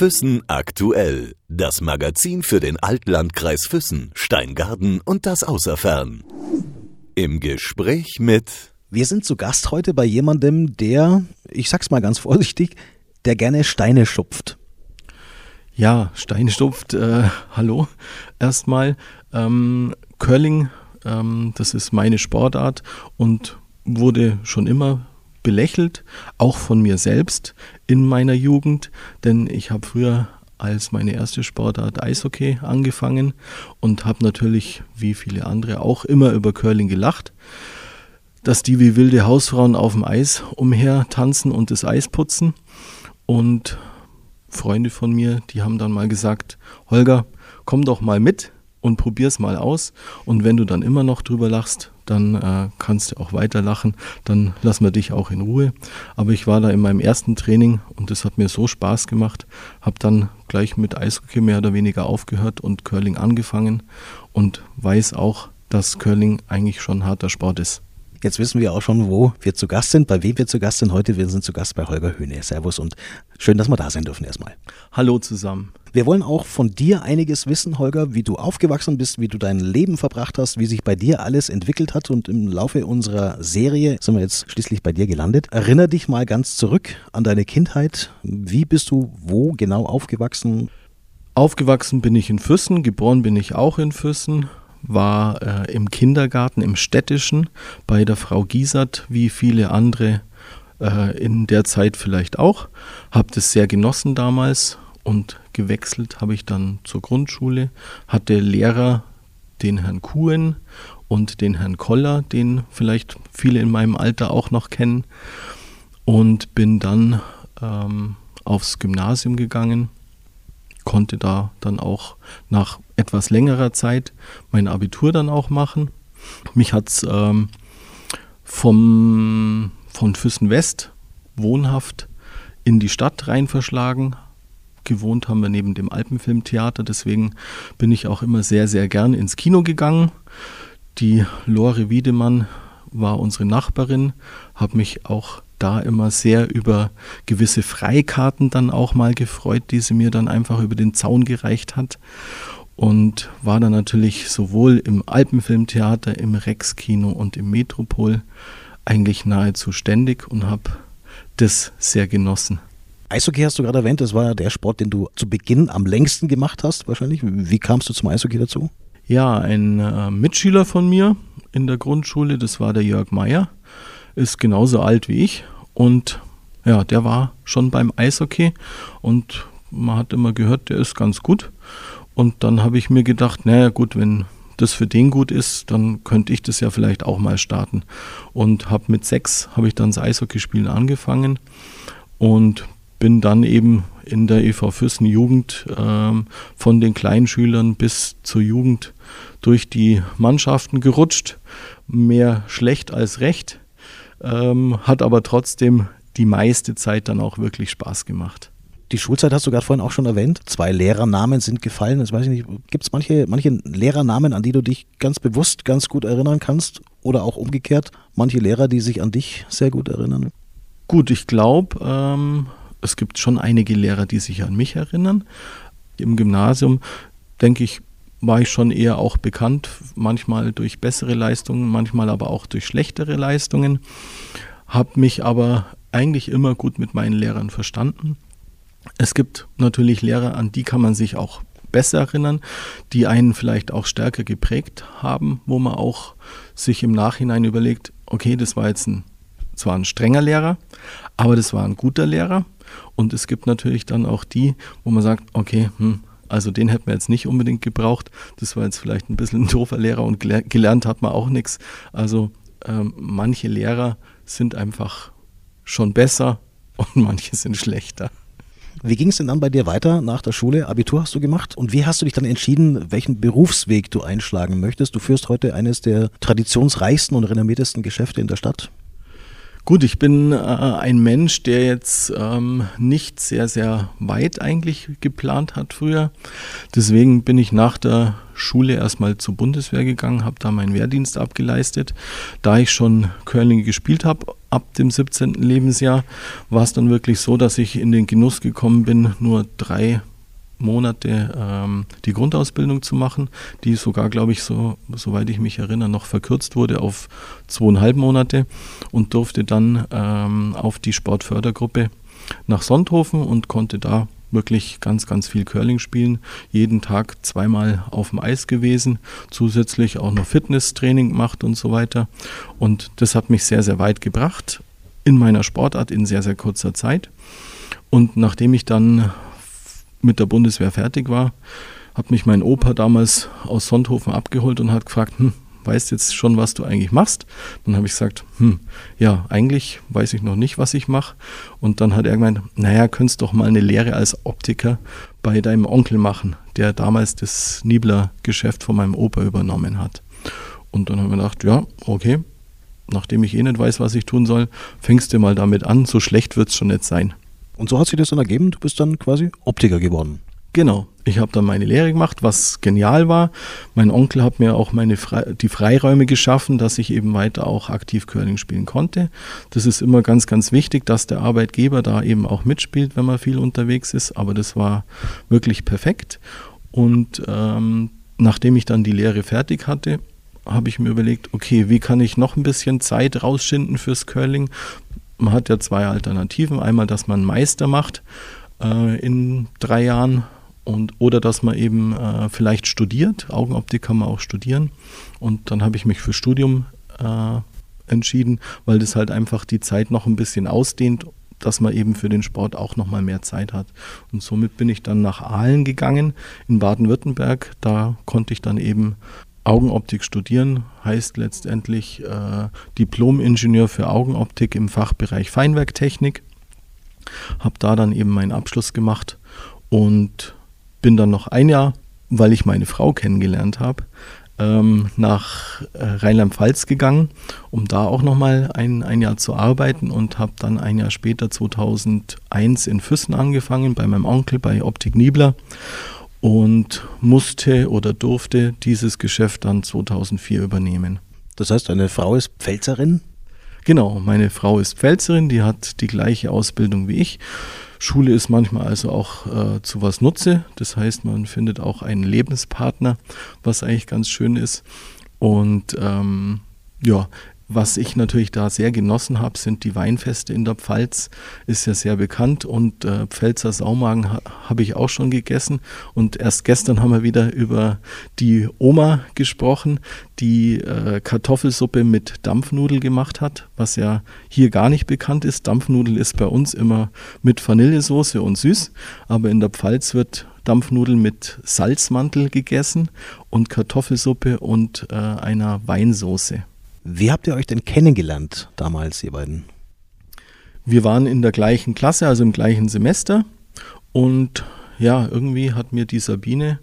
Füssen aktuell. Das Magazin für den Altlandkreis Füssen, Steingarten und das Außerfern. Im Gespräch mit. Wir sind zu Gast heute bei jemandem, der, ich sag's mal ganz vorsichtig, der gerne Steine schupft. Ja, Steine schupft, äh, hallo erstmal. Ähm, Curling, ähm, das ist meine Sportart und wurde schon immer belächelt, auch von mir selbst in meiner Jugend, denn ich habe früher als meine erste Sportart Eishockey angefangen und habe natürlich wie viele andere auch immer über Curling gelacht, dass die wie wilde Hausfrauen auf dem Eis umher tanzen und das Eis putzen. Und Freunde von mir, die haben dann mal gesagt, Holger, komm doch mal mit und probier's mal aus. Und wenn du dann immer noch drüber lachst, dann äh, kannst du auch weiter lachen, dann lassen wir dich auch in Ruhe. Aber ich war da in meinem ersten Training und das hat mir so Spaß gemacht, habe dann gleich mit Eishockey mehr oder weniger aufgehört und Curling angefangen und weiß auch, dass Curling eigentlich schon harter Sport ist. Jetzt wissen wir auch schon, wo wir zu Gast sind, bei wem wir zu Gast sind. Heute wir sind zu Gast bei Holger Höhne. Servus und schön, dass wir da sein dürfen erstmal. Hallo zusammen. Wir wollen auch von dir einiges wissen, Holger, wie du aufgewachsen bist, wie du dein Leben verbracht hast, wie sich bei dir alles entwickelt hat. Und im Laufe unserer Serie sind wir jetzt schließlich bei dir gelandet. Erinner dich mal ganz zurück an deine Kindheit. Wie bist du wo genau aufgewachsen? Aufgewachsen bin ich in Füssen, geboren bin ich auch in Füssen, war äh, im Kindergarten im städtischen bei der Frau Giesert, wie viele andere äh, in der Zeit vielleicht auch. Habe das sehr genossen damals und gewechselt habe ich dann zur Grundschule, hatte Lehrer, den Herrn Kuhn und den Herrn Koller, den vielleicht viele in meinem Alter auch noch kennen und bin dann ähm, aufs Gymnasium gegangen konnte da dann auch nach etwas längerer Zeit mein Abitur dann auch machen. Mich hat es ähm, von Füssen West wohnhaft in die Stadt rein verschlagen. Gewohnt haben wir neben dem Alpenfilmtheater, deswegen bin ich auch immer sehr, sehr gern ins Kino gegangen. Die Lore Wiedemann war unsere Nachbarin, habe mich auch da immer sehr über gewisse Freikarten dann auch mal gefreut, die sie mir dann einfach über den Zaun gereicht hat. Und war dann natürlich sowohl im Alpenfilmtheater, im Rex-Kino und im Metropol eigentlich nahezu ständig und habe das sehr genossen. Eishockey hast du gerade erwähnt, das war ja der Sport, den du zu Beginn am längsten gemacht hast, wahrscheinlich. Wie kamst du zum Eishockey dazu? Ja, ein äh, Mitschüler von mir in der Grundschule, das war der Jörg Meyer ist genauso alt wie ich und ja, der war schon beim Eishockey und man hat immer gehört, der ist ganz gut. Und dann habe ich mir gedacht, naja gut, wenn das für den gut ist, dann könnte ich das ja vielleicht auch mal starten. Und habe mit sechs, habe ich dann das Eishockeyspielen angefangen und bin dann eben in der EV Füssen Jugend ähm, von den Kleinschülern bis zur Jugend durch die Mannschaften gerutscht. Mehr schlecht als recht ähm, hat aber trotzdem die meiste Zeit dann auch wirklich Spaß gemacht. Die Schulzeit hast du gerade vorhin auch schon erwähnt. Zwei Lehrernamen sind gefallen. Das weiß ich nicht. Gibt es manche, manche Lehrernamen, an die du dich ganz bewusst, ganz gut erinnern kannst? Oder auch umgekehrt, manche Lehrer, die sich an dich sehr gut erinnern? Gut, ich glaube, ähm, es gibt schon einige Lehrer, die sich an mich erinnern. Im Gymnasium, denke ich, war ich schon eher auch bekannt, manchmal durch bessere Leistungen, manchmal aber auch durch schlechtere Leistungen, habe mich aber eigentlich immer gut mit meinen Lehrern verstanden. Es gibt natürlich Lehrer, an die kann man sich auch besser erinnern, die einen vielleicht auch stärker geprägt haben, wo man auch sich im Nachhinein überlegt, okay, das war jetzt ein, zwar ein strenger Lehrer, aber das war ein guter Lehrer. Und es gibt natürlich dann auch die, wo man sagt, okay, hm, also den hätten wir jetzt nicht unbedingt gebraucht. Das war jetzt vielleicht ein bisschen ein doofer Lehrer und gelernt hat man auch nichts. Also ähm, manche Lehrer sind einfach schon besser und manche sind schlechter. Wie ging es denn dann bei dir weiter nach der Schule? Abitur hast du gemacht und wie hast du dich dann entschieden, welchen Berufsweg du einschlagen möchtest? Du führst heute eines der traditionsreichsten und renommiertesten Geschäfte in der Stadt. Gut, ich bin äh, ein Mensch, der jetzt ähm, nicht sehr, sehr weit eigentlich geplant hat früher. Deswegen bin ich nach der Schule erstmal zur Bundeswehr gegangen, habe da meinen Wehrdienst abgeleistet. Da ich schon Curling gespielt habe, ab dem 17. Lebensjahr war es dann wirklich so, dass ich in den Genuss gekommen bin, nur drei Monate ähm, die Grundausbildung zu machen, die sogar, glaube ich, so, soweit ich mich erinnere, noch verkürzt wurde auf zweieinhalb Monate und durfte dann ähm, auf die Sportfördergruppe nach Sonthofen und konnte da wirklich ganz, ganz viel Curling spielen. Jeden Tag zweimal auf dem Eis gewesen, zusätzlich auch noch Fitnesstraining gemacht und so weiter. Und das hat mich sehr, sehr weit gebracht in meiner Sportart in sehr, sehr kurzer Zeit. Und nachdem ich dann mit der Bundeswehr fertig war, hat mich mein Opa damals aus Sonthofen abgeholt und hat gefragt, hm, weißt jetzt schon, was du eigentlich machst? Dann habe ich gesagt, hm, ja, eigentlich weiß ich noch nicht, was ich mache. Und dann hat er gemeint, naja, könntest doch mal eine Lehre als Optiker bei deinem Onkel machen, der damals das Niebler-Geschäft von meinem Opa übernommen hat. Und dann haben wir gedacht, ja, okay, nachdem ich eh nicht weiß, was ich tun soll, fängst du mal damit an, so schlecht wird es schon nicht sein. Und so hat sich das dann ergeben, du bist dann quasi Optiker geworden. Genau. Ich habe dann meine Lehre gemacht, was genial war. Mein Onkel hat mir auch meine Fre die Freiräume geschaffen, dass ich eben weiter auch aktiv Curling spielen konnte. Das ist immer ganz, ganz wichtig, dass der Arbeitgeber da eben auch mitspielt, wenn man viel unterwegs ist. Aber das war wirklich perfekt. Und ähm, nachdem ich dann die Lehre fertig hatte, habe ich mir überlegt, okay, wie kann ich noch ein bisschen Zeit rausschinden fürs Curling? Man hat ja zwei Alternativen. Einmal, dass man Meister macht äh, in drei Jahren und oder dass man eben äh, vielleicht studiert. Augenoptik kann man auch studieren. Und dann habe ich mich für Studium äh, entschieden, weil das halt einfach die Zeit noch ein bisschen ausdehnt, dass man eben für den Sport auch noch mal mehr Zeit hat. Und somit bin ich dann nach Aalen gegangen in Baden-Württemberg. Da konnte ich dann eben Augenoptik studieren heißt letztendlich äh, Diplom-Ingenieur für Augenoptik im Fachbereich Feinwerktechnik. Habe da dann eben meinen Abschluss gemacht und bin dann noch ein Jahr, weil ich meine Frau kennengelernt habe, ähm, nach äh, Rheinland-Pfalz gegangen, um da auch nochmal ein, ein Jahr zu arbeiten und habe dann ein Jahr später, 2001, in Füssen angefangen, bei meinem Onkel, bei Optik Niebler und musste oder durfte dieses Geschäft dann 2004 übernehmen. Das heißt, deine Frau ist Pfälzerin? Genau, meine Frau ist Pfälzerin, die hat die gleiche Ausbildung wie ich. Schule ist manchmal also auch äh, zu was Nutze. Das heißt, man findet auch einen Lebenspartner, was eigentlich ganz schön ist. Und ähm, ja, was ich natürlich da sehr genossen habe, sind die Weinfeste in der Pfalz. Ist ja sehr bekannt und äh, Pfälzer Saumagen ha habe ich auch schon gegessen. Und erst gestern haben wir wieder über die Oma gesprochen, die äh, Kartoffelsuppe mit Dampfnudel gemacht hat, was ja hier gar nicht bekannt ist. Dampfnudel ist bei uns immer mit Vanillesoße und süß, aber in der Pfalz wird Dampfnudel mit Salzmantel gegessen und Kartoffelsuppe und äh, einer Weinsauce. Wie habt ihr euch denn kennengelernt damals, ihr beiden? Wir waren in der gleichen Klasse, also im gleichen Semester. Und ja, irgendwie hat mir die Sabine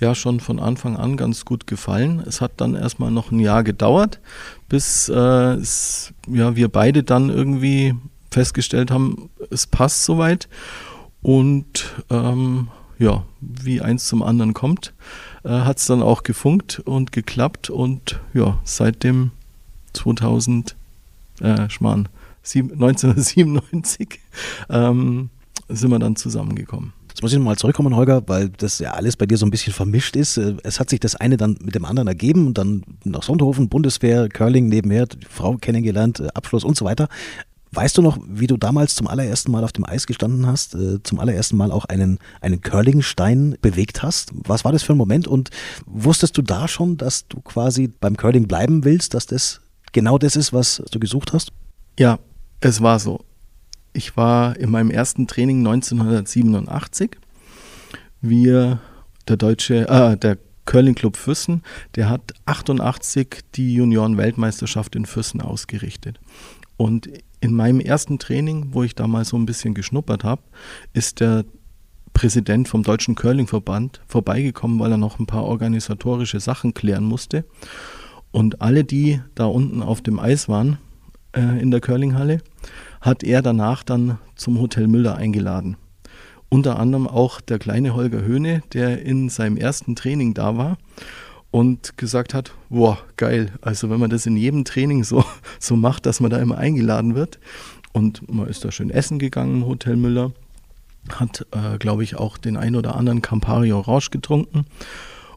ja schon von Anfang an ganz gut gefallen. Es hat dann erstmal noch ein Jahr gedauert, bis äh, es, ja, wir beide dann irgendwie festgestellt haben, es passt soweit. Und ähm, ja, wie eins zum anderen kommt, äh, hat es dann auch gefunkt und geklappt. Und ja, seitdem 2000, äh, Schmarrn, 1997 ähm, sind wir dann zusammengekommen. Jetzt muss ich nochmal zurückkommen, Holger, weil das ja alles bei dir so ein bisschen vermischt ist. Äh, es hat sich das eine dann mit dem anderen ergeben und dann nach Sonthofen, Bundeswehr, Curling nebenher, die Frau kennengelernt, äh, Abschluss und so weiter. Weißt du noch, wie du damals zum allerersten Mal auf dem Eis gestanden hast, äh, zum allerersten Mal auch einen, einen Curlingstein bewegt hast? Was war das für ein Moment und wusstest du da schon, dass du quasi beim Curling bleiben willst, dass das genau das ist, was du gesucht hast? Ja, es war so. Ich war in meinem ersten Training 1987. Wir, der deutsche, äh, der Curling Club Füssen, der hat 88 die Junioren-Weltmeisterschaft in Füssen ausgerichtet. Und in meinem ersten Training, wo ich da mal so ein bisschen geschnuppert habe, ist der Präsident vom Deutschen Curling-Verband vorbeigekommen, weil er noch ein paar organisatorische Sachen klären musste. Und alle, die da unten auf dem Eis waren, äh, in der Curlinghalle, hat er danach dann zum Hotel Müller eingeladen. Unter anderem auch der kleine Holger Höhne, der in seinem ersten Training da war. und gesagt hat, boah, geil, also wenn man das in jedem Training so, so macht, dass man da immer eingeladen wird und man ist da schön essen gegangen im Hotel Müller, hat, äh, glaube ich, auch den ein oder anderen Campari Orange getrunken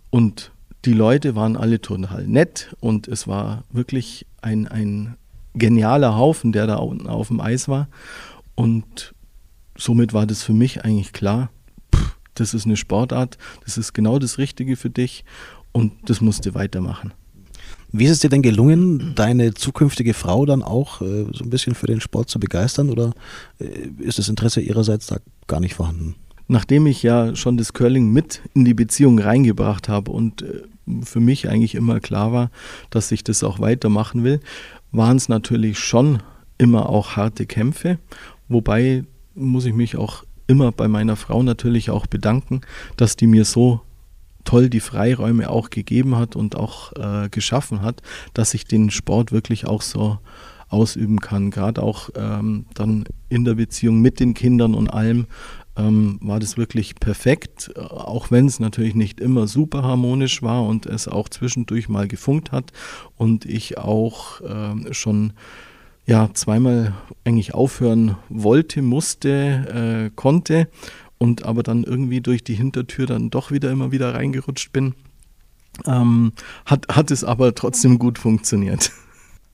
und die Leute waren alle total nett und es war wirklich ein, ein genialer Haufen, der da unten auf dem Eis war und somit war das für mich eigentlich klar, pff, das ist eine Sportart, das ist genau das Richtige für dich und das musst du weitermachen. Wie ist es dir denn gelungen, deine zukünftige Frau dann auch äh, so ein bisschen für den Sport zu begeistern oder äh, ist das Interesse ihrerseits da gar nicht vorhanden? Nachdem ich ja schon das Curling mit in die Beziehung reingebracht habe und äh, für mich eigentlich immer klar war, dass ich das auch weitermachen will, waren es natürlich schon immer auch harte Kämpfe, wobei muss ich mich auch immer bei meiner Frau natürlich auch bedanken, dass die mir so toll die Freiräume auch gegeben hat und auch äh, geschaffen hat, dass ich den Sport wirklich auch so ausüben kann. Gerade auch ähm, dann in der Beziehung mit den Kindern und allem ähm, war das wirklich perfekt, auch wenn es natürlich nicht immer super harmonisch war und es auch zwischendurch mal gefunkt hat und ich auch äh, schon ja zweimal eigentlich aufhören wollte, musste, äh, konnte und aber dann irgendwie durch die Hintertür dann doch wieder immer wieder reingerutscht bin. Ähm, hat, hat es aber trotzdem gut funktioniert.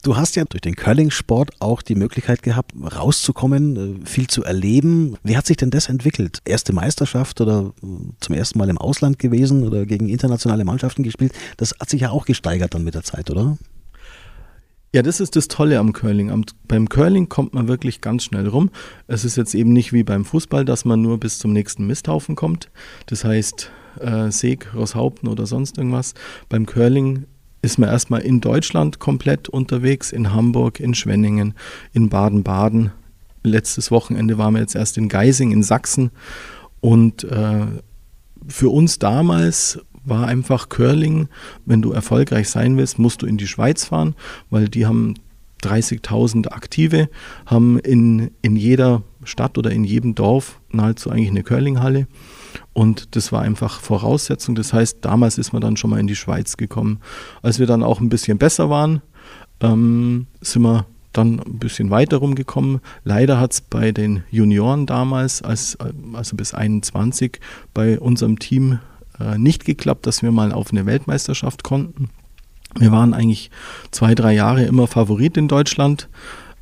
Du hast ja durch den Curling-Sport auch die Möglichkeit gehabt, rauszukommen, äh, viel zu erleben. Wie hat sich denn das entwickelt? Erste Meisterschaft oder äh, zum ersten Mal im Ausland gewesen oder gegen internationale Mannschaften gespielt? Das hat sich ja auch gesteigert dann mit der Zeit, oder? Ja, das ist das Tolle am Curling. Am, beim Curling kommt man wirklich ganz schnell rum. Es ist jetzt eben nicht wie beim Fußball, dass man nur bis zum nächsten Misthaufen kommt. Das heißt, äh, Seeg, Rosshaupten oder sonst irgendwas. Beim Curling ist man erstmal in Deutschland komplett unterwegs, in Hamburg, in Schwenningen, in Baden-Baden. Letztes Wochenende waren wir jetzt erst in Geising in Sachsen. Und äh, für uns damals war einfach Curling, wenn du erfolgreich sein willst, musst du in die Schweiz fahren, weil die haben 30.000 Aktive, haben in, in jeder Stadt oder in jedem Dorf nahezu eigentlich eine Curlinghalle. Und das war einfach Voraussetzung. Das heißt, damals ist man dann schon mal in die Schweiz gekommen. Als wir dann auch ein bisschen besser waren, ähm, sind wir dann ein bisschen weiter rumgekommen. Leider hat es bei den Junioren damals, als, also bis 21, bei unserem Team äh, nicht geklappt, dass wir mal auf eine Weltmeisterschaft konnten. Wir waren eigentlich zwei, drei Jahre immer Favorit in Deutschland,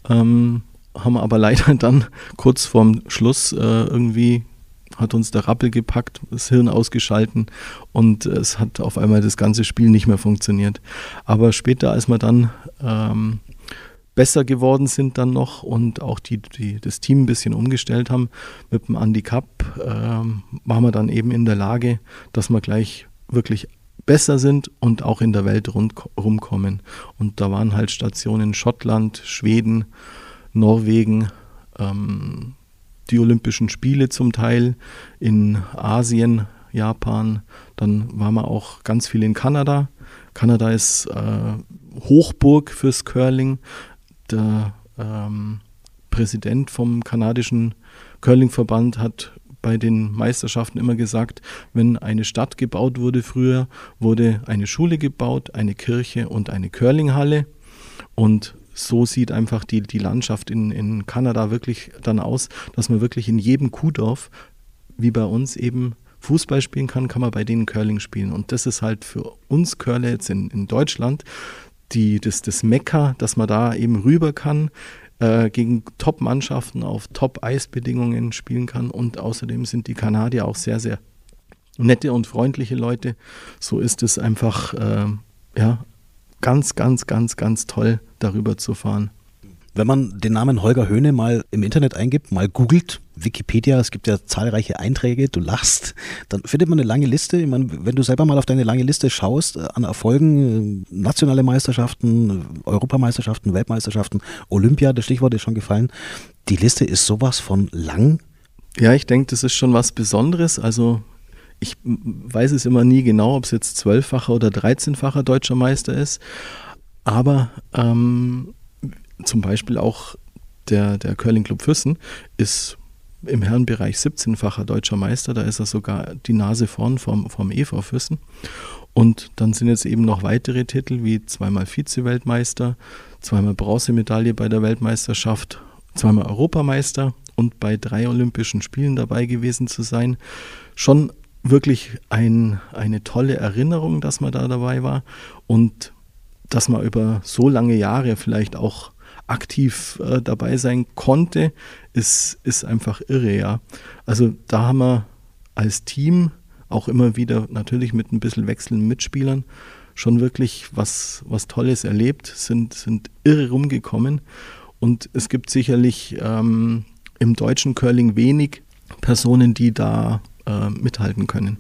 ähm, haben aber leider dann kurz vorm Schluss äh, irgendwie hat uns der Rappel gepackt, das Hirn ausgeschalten und es hat auf einmal das ganze Spiel nicht mehr funktioniert. Aber später, als wir dann ähm, besser geworden sind dann noch und auch die, die, das Team ein bisschen umgestellt haben mit dem Handicap, äh, waren wir dann eben in der Lage, dass wir gleich wirklich besser sind und auch in der Welt rund, rumkommen. Und da waren halt Stationen Schottland, Schweden, Norwegen, ähm, die Olympischen Spiele zum Teil in Asien, Japan. Dann waren wir auch ganz viel in Kanada. Kanada ist äh, Hochburg fürs Curling der ähm, Präsident vom kanadischen Curlingverband hat bei den Meisterschaften immer gesagt, wenn eine Stadt gebaut wurde früher, wurde eine Schule gebaut, eine Kirche und eine Curlinghalle. Und so sieht einfach die, die Landschaft in, in Kanada wirklich dann aus, dass man wirklich in jedem Kuhdorf, wie bei uns eben Fußball spielen kann, kann man bei denen Curling spielen. Und das ist halt für uns Curler jetzt in, in Deutschland die, das, das Mekka, dass man da eben rüber kann, äh, gegen Top-Mannschaften auf Top-Eisbedingungen spielen kann. Und außerdem sind die Kanadier auch sehr, sehr nette und freundliche Leute. So ist es einfach äh, ja, ganz, ganz, ganz, ganz toll, darüber zu fahren. Wenn man den Namen Holger Höhne mal im Internet eingibt, mal googelt, Wikipedia, es gibt ja zahlreiche Einträge, du lachst, dann findet man eine lange Liste. Ich meine, wenn du selber mal auf deine lange Liste schaust äh, an Erfolgen, äh, nationale Meisterschaften, Europameisterschaften, Weltmeisterschaften, Olympia, das Stichwort ist schon gefallen, die Liste ist sowas von lang. Ja, ich denke, das ist schon was Besonderes. Also ich weiß es immer nie genau, ob es jetzt zwölffacher oder dreizehnfacher deutscher Meister ist. Aber ähm, zum Beispiel auch der, der Curling Club Füssen ist im Herrenbereich 17-facher deutscher Meister. Da ist er sogar die Nase vorn vom, vom EV Füssen. Und dann sind jetzt eben noch weitere Titel wie zweimal Vize-Weltmeister, zweimal Bronzemedaille bei der Weltmeisterschaft, zweimal Europameister und bei drei Olympischen Spielen dabei gewesen zu sein. Schon wirklich ein, eine tolle Erinnerung, dass man da dabei war und dass man über so lange Jahre vielleicht auch aktiv äh, dabei sein konnte, ist, ist einfach irre, ja. Also da haben wir als Team auch immer wieder natürlich mit ein bisschen wechselnden Mitspielern schon wirklich was, was Tolles erlebt, sind, sind irre rumgekommen. Und es gibt sicherlich ähm, im deutschen Curling wenig Personen, die da äh, mithalten können.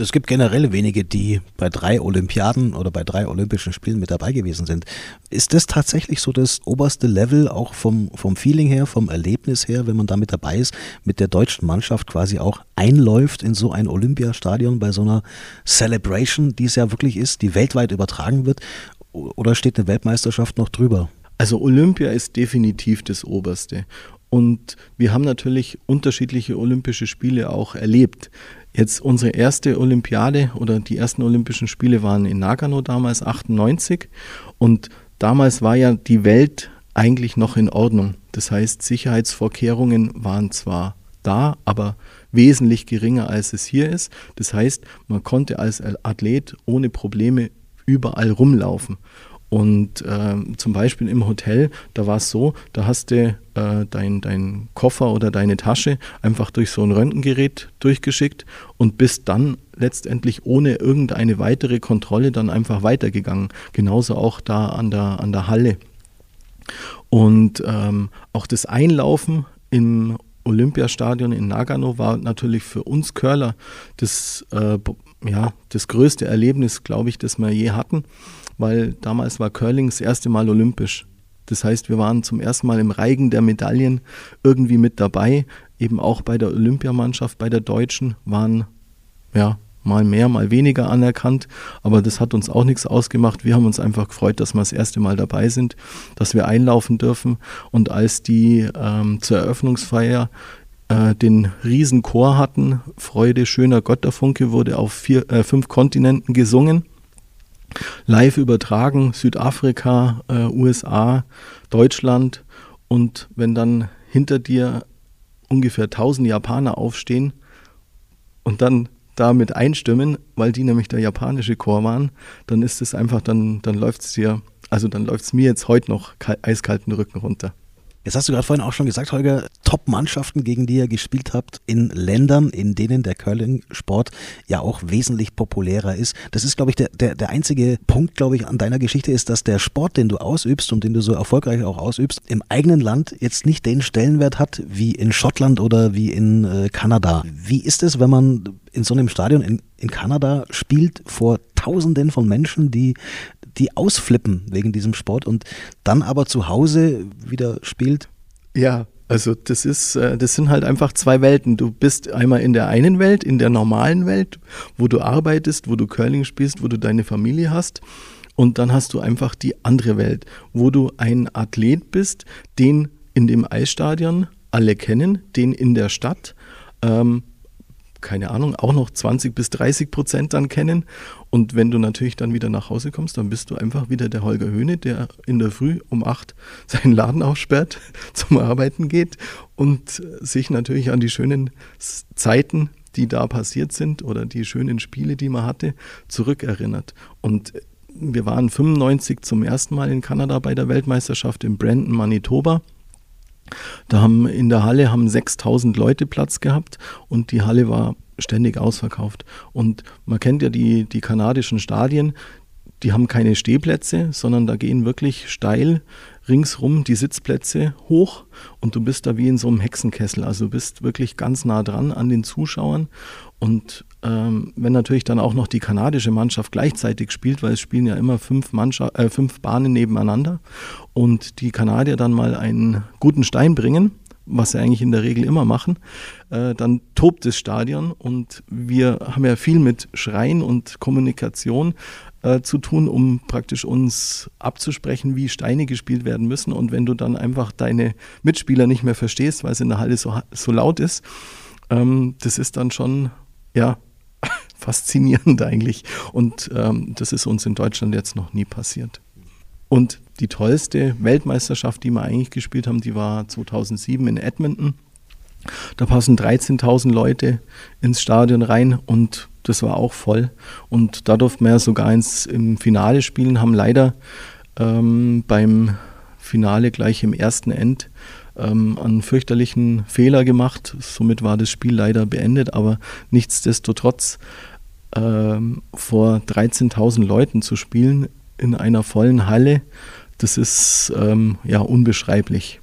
Es gibt generell wenige, die bei drei Olympiaden oder bei drei Olympischen Spielen mit dabei gewesen sind. Ist das tatsächlich so das oberste Level, auch vom, vom Feeling her, vom Erlebnis her, wenn man da mit dabei ist, mit der deutschen Mannschaft quasi auch einläuft in so ein Olympiastadion bei so einer Celebration, die es ja wirklich ist, die weltweit übertragen wird? Oder steht eine Weltmeisterschaft noch drüber? Also Olympia ist definitiv das Oberste. Und wir haben natürlich unterschiedliche Olympische Spiele auch erlebt. Jetzt unsere erste Olympiade oder die ersten Olympischen Spiele waren in Nagano damals 98 und damals war ja die Welt eigentlich noch in Ordnung. Das heißt, Sicherheitsvorkehrungen waren zwar da, aber wesentlich geringer als es hier ist. Das heißt, man konnte als Athlet ohne Probleme überall rumlaufen. Und äh, zum Beispiel im Hotel, da war es so, da hast du äh, dein, dein Koffer oder deine Tasche einfach durch so ein Röntgengerät durchgeschickt und bist dann letztendlich ohne irgendeine weitere Kontrolle dann einfach weitergegangen. Genauso auch da an der, an der Halle. Und ähm, auch das Einlaufen im Olympiastadion in Nagano war natürlich für uns Curler das, äh, ja, das größte Erlebnis, glaube ich, das wir je hatten weil damals war Curling das erste Mal olympisch. Das heißt, wir waren zum ersten Mal im Reigen der Medaillen irgendwie mit dabei. Eben auch bei der Olympiamannschaft, bei der Deutschen waren ja mal mehr, mal weniger anerkannt. Aber das hat uns auch nichts ausgemacht. Wir haben uns einfach gefreut, dass wir das erste Mal dabei sind, dass wir einlaufen dürfen. Und als die ähm, zur Eröffnungsfeier äh, den Riesenchor hatten, Freude, schöner Gott der Funke, wurde auf vier, äh, fünf Kontinenten gesungen live übertragen, Südafrika, äh, USA, Deutschland. Und wenn dann hinter dir ungefähr 1000 Japaner aufstehen und dann damit einstimmen, weil die nämlich der japanische Chor waren, dann ist es einfach, dann, dann läuft es dir, also dann läuft es mir jetzt heute noch eiskalten Rücken runter. Jetzt hast du gerade vorhin auch schon gesagt, Holger, Top-Mannschaften, gegen die ihr gespielt habt, in Ländern, in denen der Curling-Sport ja auch wesentlich populärer ist. Das ist, glaube ich, der, der, der einzige Punkt, glaube ich, an deiner Geschichte ist, dass der Sport, den du ausübst und den du so erfolgreich auch ausübst, im eigenen Land jetzt nicht den Stellenwert hat wie in Schottland oder wie in äh, Kanada. Wie ist es, wenn man in so einem Stadion in, in Kanada spielt vor Tausenden von Menschen, die die ausflippen wegen diesem Sport und dann aber zu Hause wieder spielt? Ja, also das ist, äh, das sind halt einfach zwei Welten. Du bist einmal in der einen Welt, in der normalen Welt, wo du arbeitest, wo du Curling spielst, wo du deine Familie hast. Und dann hast du einfach die andere Welt, wo du ein Athlet bist, den in dem Eisstadion alle kennen, den in der Stadt, ähm, keine Ahnung, auch noch 20 bis 30 Prozent dann kennen. Und wenn du natürlich dann wieder nach Hause kommst, dann bist du einfach wieder der Holger Höhne, der in der Früh um 8 seinen Laden aufsperrt, zum Arbeiten geht und sich natürlich an die schönen Zeiten, die da passiert sind oder die schönen Spiele, die man hatte, zurückerinnert. Und wir waren 95 zum ersten Mal in Kanada bei der Weltmeisterschaft in Brandon, Manitoba. Da haben in der Halle haben 6000 Leute Platz gehabt und die Halle war ständig ausverkauft. Und man kennt ja die, die kanadischen Stadien, die haben keine Stehplätze, sondern da gehen wirklich steil ringsrum die Sitzplätze hoch und du bist da wie in so einem Hexenkessel. Also du bist wirklich ganz nah dran an den Zuschauern. Und ähm, wenn natürlich dann auch noch die kanadische Mannschaft gleichzeitig spielt, weil es spielen ja immer fünf, äh, fünf Bahnen nebeneinander und die Kanadier dann mal einen guten Stein bringen, was sie eigentlich in der Regel immer machen, äh, dann tobt das Stadion und wir haben ja viel mit Schreien und Kommunikation äh, zu tun, um praktisch uns abzusprechen, wie Steine gespielt werden müssen. Und wenn du dann einfach deine Mitspieler nicht mehr verstehst, weil es in der Halle so, so laut ist, ähm, das ist dann schon, ja, faszinierend eigentlich. Und ähm, das ist uns in Deutschland jetzt noch nie passiert. Und die tollste Weltmeisterschaft, die wir eigentlich gespielt haben, die war 2007 in Edmonton. Da passen 13.000 Leute ins Stadion rein und das war auch voll. Und da durften wir sogar ins, im Finale spielen, haben leider ähm, beim Finale gleich im ersten End ähm, einen fürchterlichen Fehler gemacht. Somit war das Spiel leider beendet, aber nichtsdestotrotz ähm, vor 13.000 Leuten zu spielen in einer vollen Halle, das ist ähm, ja unbeschreiblich.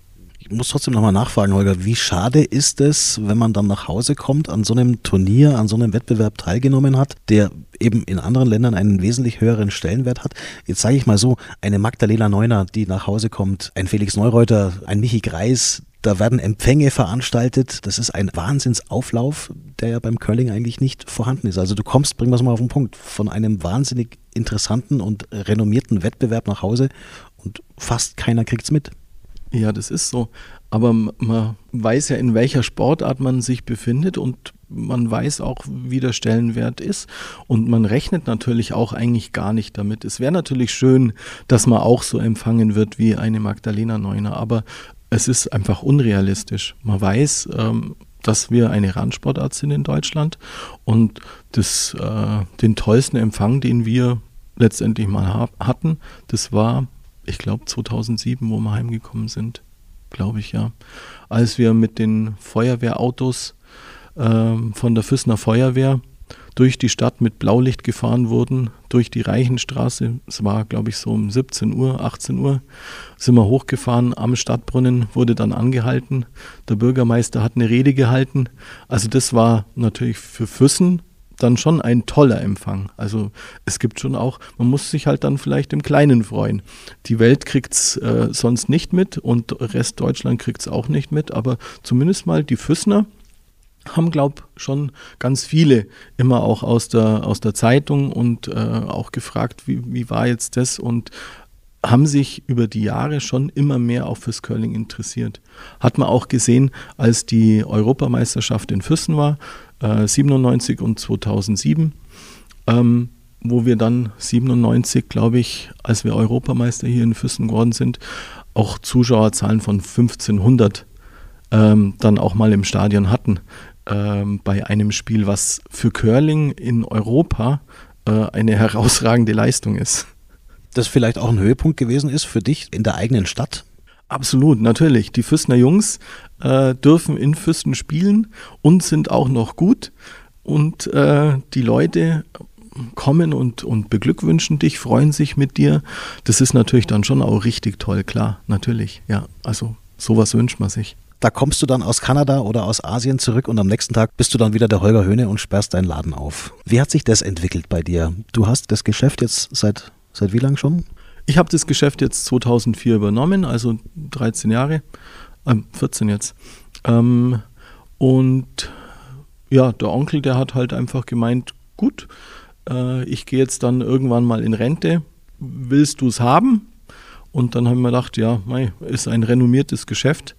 Ich muss trotzdem nochmal nachfragen, Holger, wie schade ist es, wenn man dann nach Hause kommt, an so einem Turnier, an so einem Wettbewerb teilgenommen hat, der eben in anderen Ländern einen wesentlich höheren Stellenwert hat. Jetzt sage ich mal so, eine Magdalena Neuner, die nach Hause kommt, ein Felix Neureuter, ein Michi Greis, da werden Empfänge veranstaltet. Das ist ein Wahnsinnsauflauf, der ja beim Curling eigentlich nicht vorhanden ist. Also du kommst, bringen wir es mal auf den Punkt, von einem wahnsinnig interessanten und renommierten Wettbewerb nach Hause und fast keiner kriegt es mit. Ja, das ist so. Aber man weiß ja, in welcher Sportart man sich befindet und man weiß auch, wie der Stellenwert ist. Und man rechnet natürlich auch eigentlich gar nicht damit. Es wäre natürlich schön, dass man auch so empfangen wird wie eine Magdalena Neuner. Aber es ist einfach unrealistisch. Man weiß, ähm, dass wir eine Randsportart sind in Deutschland und das, äh, den tollsten Empfang, den wir letztendlich mal hatten, das war ich glaube 2007, wo wir heimgekommen sind, glaube ich ja, als wir mit den Feuerwehrautos äh, von der Füssner Feuerwehr durch die Stadt mit Blaulicht gefahren wurden, durch die Reichenstraße. Es war, glaube ich, so um 17 Uhr, 18 Uhr, sind wir hochgefahren am Stadtbrunnen, wurde dann angehalten. Der Bürgermeister hat eine Rede gehalten. Also das war natürlich für Füssen dann schon ein toller Empfang. Also es gibt schon auch, man muss sich halt dann vielleicht im Kleinen freuen. Die Welt kriegt es äh, sonst nicht mit und Rest Deutschland kriegt es auch nicht mit, aber zumindest mal die Füssner haben, glaube schon ganz viele immer auch aus der, aus der Zeitung und äh, auch gefragt, wie, wie war jetzt das und haben sich über die Jahre schon immer mehr auch fürs Curling interessiert. Hat man auch gesehen, als die Europameisterschaft in Füssen war, äh, 97 und 2007, ähm, wo wir dann 97, glaube ich, als wir Europameister hier in Füssen geworden sind, auch Zuschauerzahlen von 1500 ähm, dann auch mal im Stadion hatten ähm, bei einem Spiel, was für Curling in Europa äh, eine herausragende Leistung ist. Das vielleicht auch ein Höhepunkt gewesen ist für dich in der eigenen Stadt? Absolut, natürlich. Die Füssner Jungs äh, dürfen in Füssen spielen und sind auch noch gut. Und äh, die Leute kommen und, und beglückwünschen dich, freuen sich mit dir. Das ist natürlich dann schon auch richtig toll, klar, natürlich. Ja, also sowas wünscht man sich. Da kommst du dann aus Kanada oder aus Asien zurück und am nächsten Tag bist du dann wieder der Holger Höhne und sperrst deinen Laden auf. Wie hat sich das entwickelt bei dir? Du hast das Geschäft jetzt seit, seit wie lang schon? Ich habe das Geschäft jetzt 2004 übernommen, also 13 Jahre, äh, 14 jetzt. Ähm, und ja, der Onkel, der hat halt einfach gemeint, gut, äh, ich gehe jetzt dann irgendwann mal in Rente, willst du es haben? Und dann haben wir gedacht, ja, mei, ist ein renommiertes Geschäft.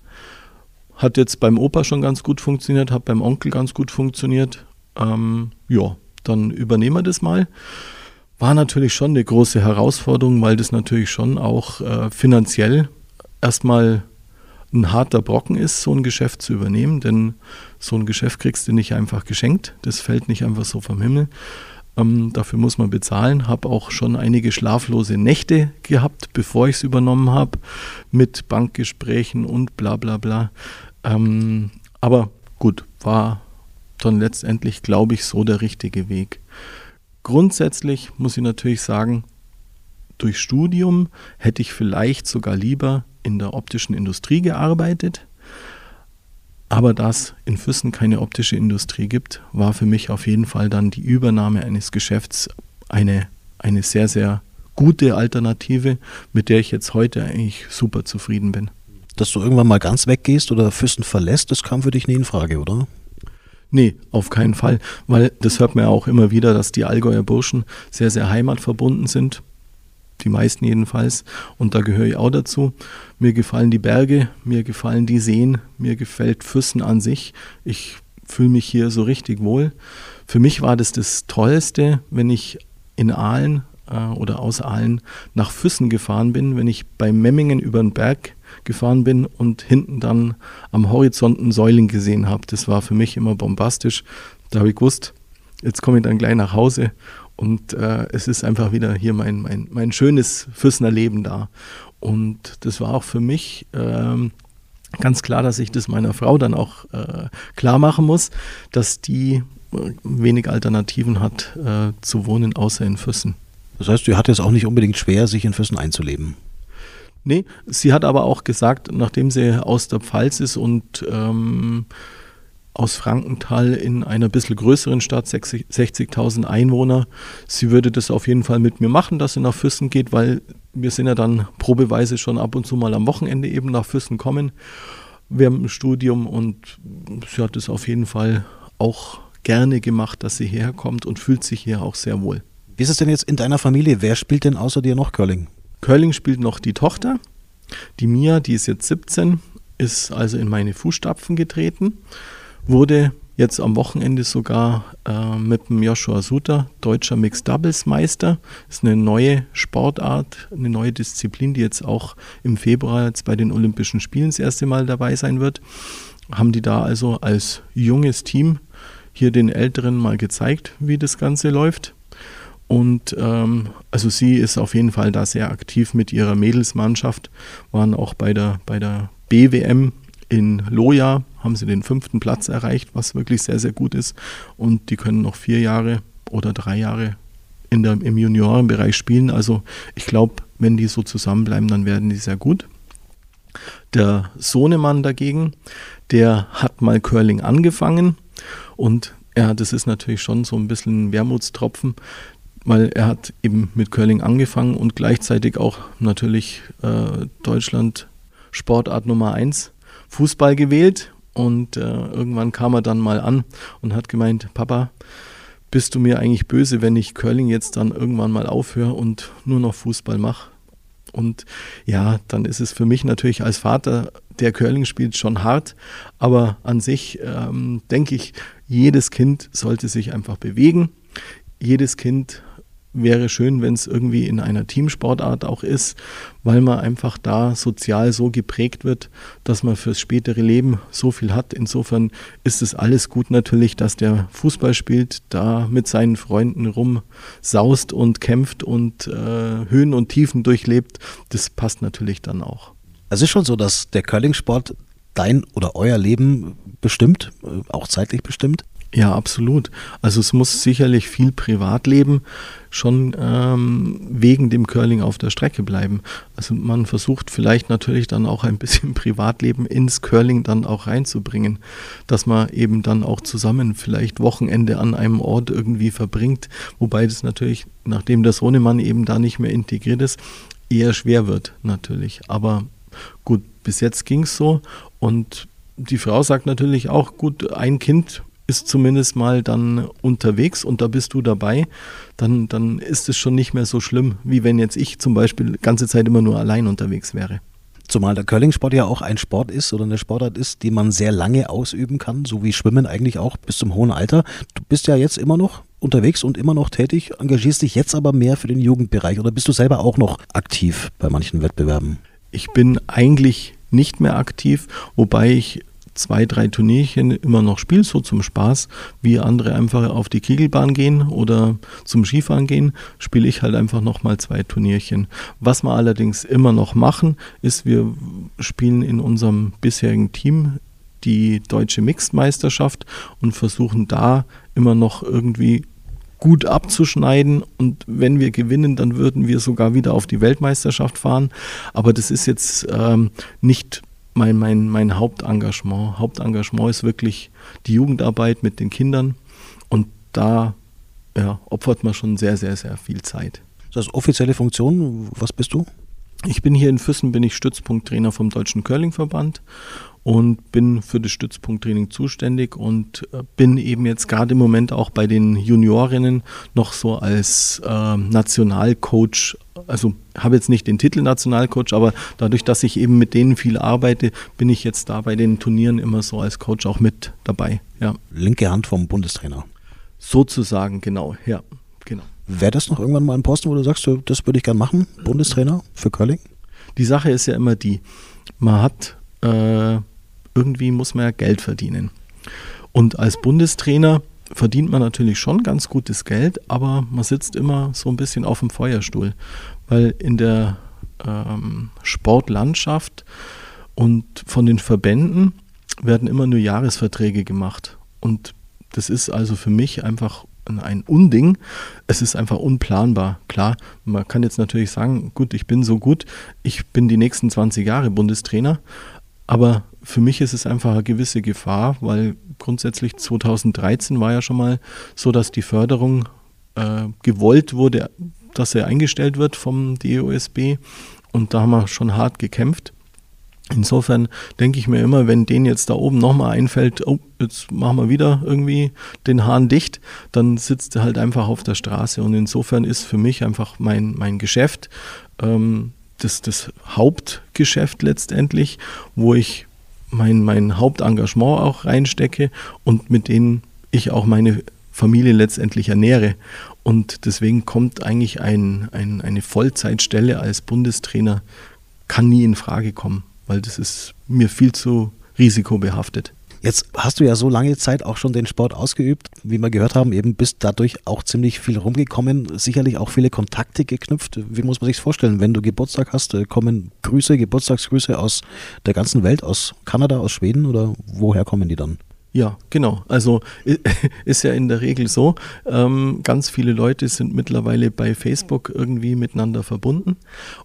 Hat jetzt beim Opa schon ganz gut funktioniert, hat beim Onkel ganz gut funktioniert. Ähm, ja, dann übernehmen wir das mal war natürlich schon eine große Herausforderung, weil das natürlich schon auch äh, finanziell erstmal ein harter Brocken ist, so ein Geschäft zu übernehmen, denn so ein Geschäft kriegst du nicht einfach geschenkt, das fällt nicht einfach so vom Himmel. Ähm, dafür muss man bezahlen. Habe auch schon einige schlaflose Nächte gehabt, bevor ich es übernommen habe, mit Bankgesprächen und bla bla bla. Ähm, aber gut, war dann letztendlich, glaube ich, so der richtige Weg. Grundsätzlich muss ich natürlich sagen, durch Studium hätte ich vielleicht sogar lieber in der optischen Industrie gearbeitet. Aber da es in Füssen keine optische Industrie gibt, war für mich auf jeden Fall dann die Übernahme eines Geschäfts eine, eine sehr, sehr gute Alternative, mit der ich jetzt heute eigentlich super zufrieden bin. Dass du irgendwann mal ganz weggehst oder Füssen verlässt, das kam für dich nie in Frage, oder? Nee, auf keinen Fall, weil das hört man ja auch immer wieder, dass die Allgäuer Burschen sehr, sehr heimatverbunden sind. Die meisten jedenfalls. Und da gehöre ich auch dazu. Mir gefallen die Berge, mir gefallen die Seen, mir gefällt Füssen an sich. Ich fühle mich hier so richtig wohl. Für mich war das das Tollste, wenn ich in Aalen äh, oder aus Aalen nach Füssen gefahren bin, wenn ich bei Memmingen über den Berg gefahren bin und hinten dann am Horizont ein Säuling gesehen habe. Das war für mich immer bombastisch. Da habe ich gewusst, jetzt komme ich dann gleich nach Hause und äh, es ist einfach wieder hier mein, mein, mein schönes Füssener Leben da. Und das war auch für mich ähm, ganz klar, dass ich das meiner Frau dann auch äh, klar machen muss, dass die äh, wenig Alternativen hat äh, zu wohnen, außer in Füssen. Das heißt, sie hat es auch nicht unbedingt schwer, sich in Füssen einzuleben. Nee, sie hat aber auch gesagt, nachdem sie aus der Pfalz ist und ähm, aus Frankenthal in einer bisschen größeren Stadt, 60.000 Einwohner, sie würde das auf jeden Fall mit mir machen, dass sie nach Füssen geht, weil wir sind ja dann probeweise schon ab und zu mal am Wochenende eben nach Füssen kommen. Wir haben ein Studium und sie hat es auf jeden Fall auch gerne gemacht, dass sie hierher kommt und fühlt sich hier auch sehr wohl. Wie ist es denn jetzt in deiner Familie? Wer spielt denn außer dir noch Curling? Curling spielt noch die Tochter. Die Mia, die ist jetzt 17, ist also in meine Fußstapfen getreten, wurde jetzt am Wochenende sogar äh, mit dem Joshua Suter deutscher Mixed Doubles Meister. Ist eine neue Sportart, eine neue Disziplin, die jetzt auch im Februar jetzt bei den Olympischen Spielen das erste Mal dabei sein wird. Haben die da also als junges Team hier den Älteren mal gezeigt, wie das Ganze läuft. Und ähm, also sie ist auf jeden Fall da sehr aktiv mit ihrer Mädelsmannschaft, waren auch bei der, bei der BWM in Loja, haben sie den fünften Platz erreicht, was wirklich sehr, sehr gut ist. Und die können noch vier Jahre oder drei Jahre in der, im Juniorenbereich spielen. Also ich glaube, wenn die so zusammenbleiben, dann werden die sehr gut. Der Sohnemann dagegen, der hat mal Curling angefangen und ja, das ist natürlich schon so ein bisschen ein Wermutstropfen weil er hat eben mit Curling angefangen und gleichzeitig auch natürlich äh, Deutschland Sportart Nummer 1 Fußball gewählt und äh, irgendwann kam er dann mal an und hat gemeint, Papa, bist du mir eigentlich böse, wenn ich Curling jetzt dann irgendwann mal aufhöre und nur noch Fußball mache? Und ja, dann ist es für mich natürlich als Vater, der Curling spielt, schon hart. Aber an sich ähm, denke ich, jedes Kind sollte sich einfach bewegen. Jedes Kind wäre schön, wenn es irgendwie in einer Teamsportart auch ist, weil man einfach da sozial so geprägt wird, dass man fürs spätere Leben so viel hat. Insofern ist es alles gut natürlich, dass der Fußball spielt, da mit seinen Freunden rumsaust und kämpft und äh, Höhen und Tiefen durchlebt. Das passt natürlich dann auch. Es ist schon so, dass der Curling-Sport dein oder euer Leben bestimmt, äh, auch zeitlich bestimmt? Ja, absolut. Also es muss sicherlich viel Privatleben schon ähm, wegen dem Curling auf der Strecke bleiben. Also man versucht vielleicht natürlich dann auch ein bisschen Privatleben ins Curling dann auch reinzubringen, dass man eben dann auch zusammen vielleicht Wochenende an einem Ort irgendwie verbringt, wobei das natürlich, nachdem der Sohnemann eben da nicht mehr integriert ist, eher schwer wird natürlich. Aber gut, bis jetzt ging es so und die Frau sagt natürlich auch, gut, ein Kind ist zumindest mal dann unterwegs und da bist du dabei, dann, dann ist es schon nicht mehr so schlimm, wie wenn jetzt ich zum Beispiel die ganze Zeit immer nur allein unterwegs wäre. Zumal der Curling-Sport ja auch ein Sport ist oder eine Sportart ist, die man sehr lange ausüben kann, so wie Schwimmen eigentlich auch bis zum hohen Alter. Du bist ja jetzt immer noch unterwegs und immer noch tätig, engagierst dich jetzt aber mehr für den Jugendbereich oder bist du selber auch noch aktiv bei manchen Wettbewerben? Ich bin eigentlich nicht mehr aktiv, wobei ich zwei, drei Turnierchen immer noch spiele, so zum Spaß, wie andere einfach auf die Kegelbahn gehen oder zum Skifahren gehen, spiele ich halt einfach nochmal zwei Turnierchen. Was wir allerdings immer noch machen, ist, wir spielen in unserem bisherigen Team die deutsche Mixed-Meisterschaft und versuchen da immer noch irgendwie gut abzuschneiden und wenn wir gewinnen, dann würden wir sogar wieder auf die Weltmeisterschaft fahren. Aber das ist jetzt ähm, nicht mein, mein, mein Hauptengagement. Hauptengagement ist wirklich die Jugendarbeit mit den Kindern und da ja, opfert man schon sehr, sehr, sehr viel Zeit. Das ist offizielle Funktion. Was bist du? Ich bin hier in Füssen, bin ich Stützpunkttrainer vom Deutschen Curlingverband und bin für das Stützpunkttraining zuständig und äh, bin eben jetzt gerade im Moment auch bei den Juniorinnen noch so als äh, Nationalcoach, also habe jetzt nicht den Titel Nationalcoach, aber dadurch, dass ich eben mit denen viel arbeite, bin ich jetzt da bei den Turnieren immer so als Coach auch mit dabei. Ja. Linke Hand vom Bundestrainer. Sozusagen, genau, ja, genau. Wäre das noch irgendwann mal ein Posten, wo du sagst, das würde ich gerne machen, Bundestrainer für Curling? Die Sache ist ja immer die, man hat äh, irgendwie muss man ja Geld verdienen. Und als Bundestrainer verdient man natürlich schon ganz gutes Geld, aber man sitzt immer so ein bisschen auf dem Feuerstuhl, weil in der ähm, Sportlandschaft und von den Verbänden werden immer nur Jahresverträge gemacht. Und das ist also für mich einfach ein Unding. Es ist einfach unplanbar. Klar, man kann jetzt natürlich sagen, gut, ich bin so gut, ich bin die nächsten 20 Jahre Bundestrainer, aber für mich ist es einfach eine gewisse Gefahr, weil grundsätzlich 2013 war ja schon mal so, dass die Förderung äh, gewollt wurde, dass er eingestellt wird vom DOSB. Und da haben wir schon hart gekämpft. Insofern denke ich mir immer, wenn denen jetzt da oben nochmal einfällt, oh, jetzt machen wir wieder irgendwie den Hahn dicht, dann sitzt er halt einfach auf der Straße. Und insofern ist für mich einfach mein, mein Geschäft ähm, das, das Hauptgeschäft letztendlich, wo ich mein, mein Hauptengagement auch reinstecke und mit denen ich auch meine Familie letztendlich ernähre. Und deswegen kommt eigentlich ein, ein, eine Vollzeitstelle als Bundestrainer, kann nie in Frage kommen, weil das ist mir viel zu risikobehaftet. Jetzt hast du ja so lange Zeit auch schon den Sport ausgeübt, wie wir gehört haben, eben bist dadurch auch ziemlich viel rumgekommen, sicherlich auch viele Kontakte geknüpft. Wie muss man sich vorstellen, wenn du Geburtstag hast, äh, kommen Grüße, Geburtstagsgrüße aus der ganzen Welt, aus Kanada, aus Schweden oder woher kommen die dann? Ja, genau. Also ist ja in der Regel so, ähm, ganz viele Leute sind mittlerweile bei Facebook irgendwie miteinander verbunden.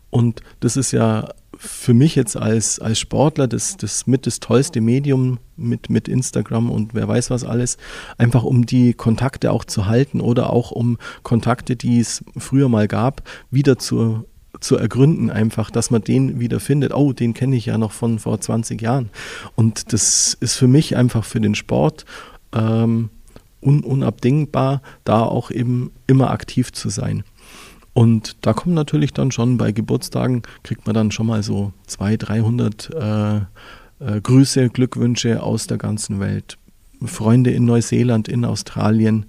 Und das ist ja für mich jetzt als, als Sportler das, das mit das tollste Medium mit, mit Instagram und wer weiß was alles, einfach um die Kontakte auch zu halten oder auch um Kontakte, die es früher mal gab, wieder zu, zu ergründen, einfach, dass man den wieder findet. Oh, den kenne ich ja noch von vor 20 Jahren. Und das ist für mich einfach für den Sport ähm, un, unabdingbar, da auch eben immer aktiv zu sein. Und da kommen natürlich dann schon bei Geburtstagen, kriegt man dann schon mal so 200, 300 äh, äh, Grüße, Glückwünsche aus der ganzen Welt. Freunde in Neuseeland, in Australien,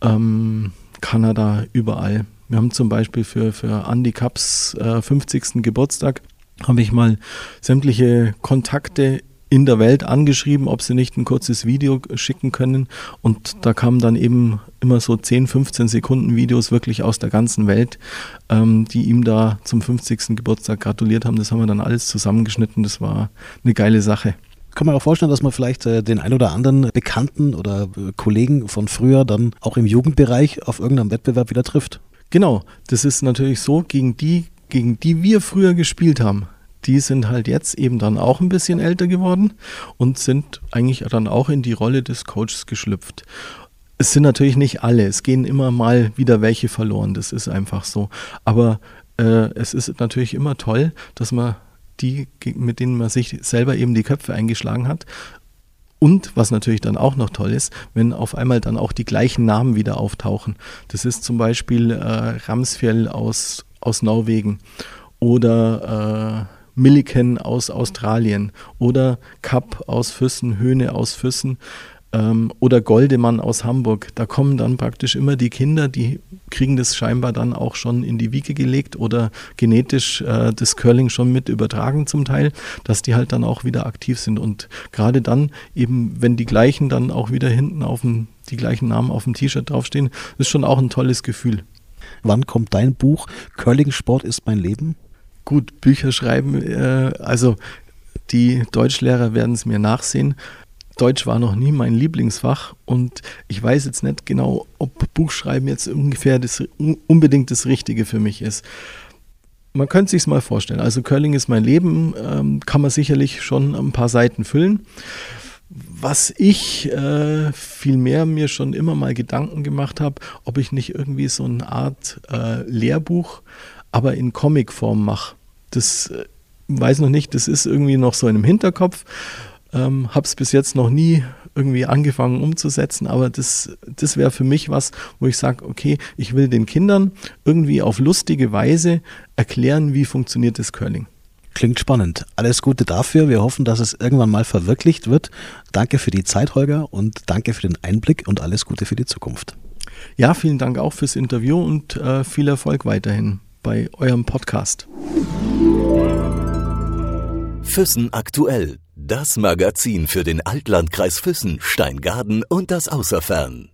ähm, Kanada, überall. Wir haben zum Beispiel für, für Andy Cups äh, 50. Geburtstag, habe ich mal sämtliche Kontakte in der Welt angeschrieben, ob sie nicht ein kurzes Video schicken können. Und da kamen dann eben immer so 10, 15 Sekunden Videos wirklich aus der ganzen Welt, ähm, die ihm da zum 50. Geburtstag gratuliert haben. Das haben wir dann alles zusammengeschnitten. Das war eine geile Sache. Kann man auch vorstellen, dass man vielleicht äh, den ein oder anderen Bekannten oder äh, Kollegen von früher dann auch im Jugendbereich auf irgendeinem Wettbewerb wieder trifft. Genau, das ist natürlich so, gegen die, gegen die wir früher gespielt haben, die sind halt jetzt eben dann auch ein bisschen älter geworden und sind eigentlich dann auch in die Rolle des Coaches geschlüpft. Es sind natürlich nicht alle, es gehen immer mal wieder welche verloren, das ist einfach so. Aber äh, es ist natürlich immer toll, dass man die, mit denen man sich selber eben die Köpfe eingeschlagen hat, und was natürlich dann auch noch toll ist, wenn auf einmal dann auch die gleichen Namen wieder auftauchen. Das ist zum Beispiel äh, Ramsfjell aus, aus Norwegen oder äh, Milliken aus Australien oder Kapp aus Füssen, Höhne aus Füssen ähm, oder Goldemann aus Hamburg. Da kommen dann praktisch immer die Kinder, die kriegen das scheinbar dann auch schon in die Wiege gelegt oder genetisch äh, das Curling schon mit übertragen zum Teil, dass die halt dann auch wieder aktiv sind. Und gerade dann eben, wenn die gleichen dann auch wieder hinten auf dem, die gleichen Namen auf dem T-Shirt draufstehen, ist schon auch ein tolles Gefühl. Wann kommt dein Buch Curling Sport ist mein Leben? Gut Bücher schreiben. Äh, also die Deutschlehrer werden es mir nachsehen. Deutsch war noch nie mein Lieblingsfach und ich weiß jetzt nicht genau, ob Buchschreiben jetzt ungefähr das, unbedingt das Richtige für mich ist. Man könnte sich mal vorstellen. Also Curling ist mein Leben, ähm, kann man sicherlich schon ein paar Seiten füllen. Was ich äh, vielmehr mir schon immer mal Gedanken gemacht habe, ob ich nicht irgendwie so eine Art äh, Lehrbuch aber in Comicform mache. Das äh, weiß noch nicht, das ist irgendwie noch so in dem Hinterkopf. Ähm, Habe es bis jetzt noch nie irgendwie angefangen umzusetzen, aber das, das wäre für mich was, wo ich sage, okay, ich will den Kindern irgendwie auf lustige Weise erklären, wie funktioniert das Curling. Klingt spannend. Alles Gute dafür. Wir hoffen, dass es irgendwann mal verwirklicht wird. Danke für die Zeit, Holger, und danke für den Einblick und alles Gute für die Zukunft. Ja, vielen Dank auch fürs Interview und äh, viel Erfolg weiterhin bei eurem Podcast. Füssen aktuell. Das Magazin für den Altlandkreis Füssen, Steingaden und das Außerfern.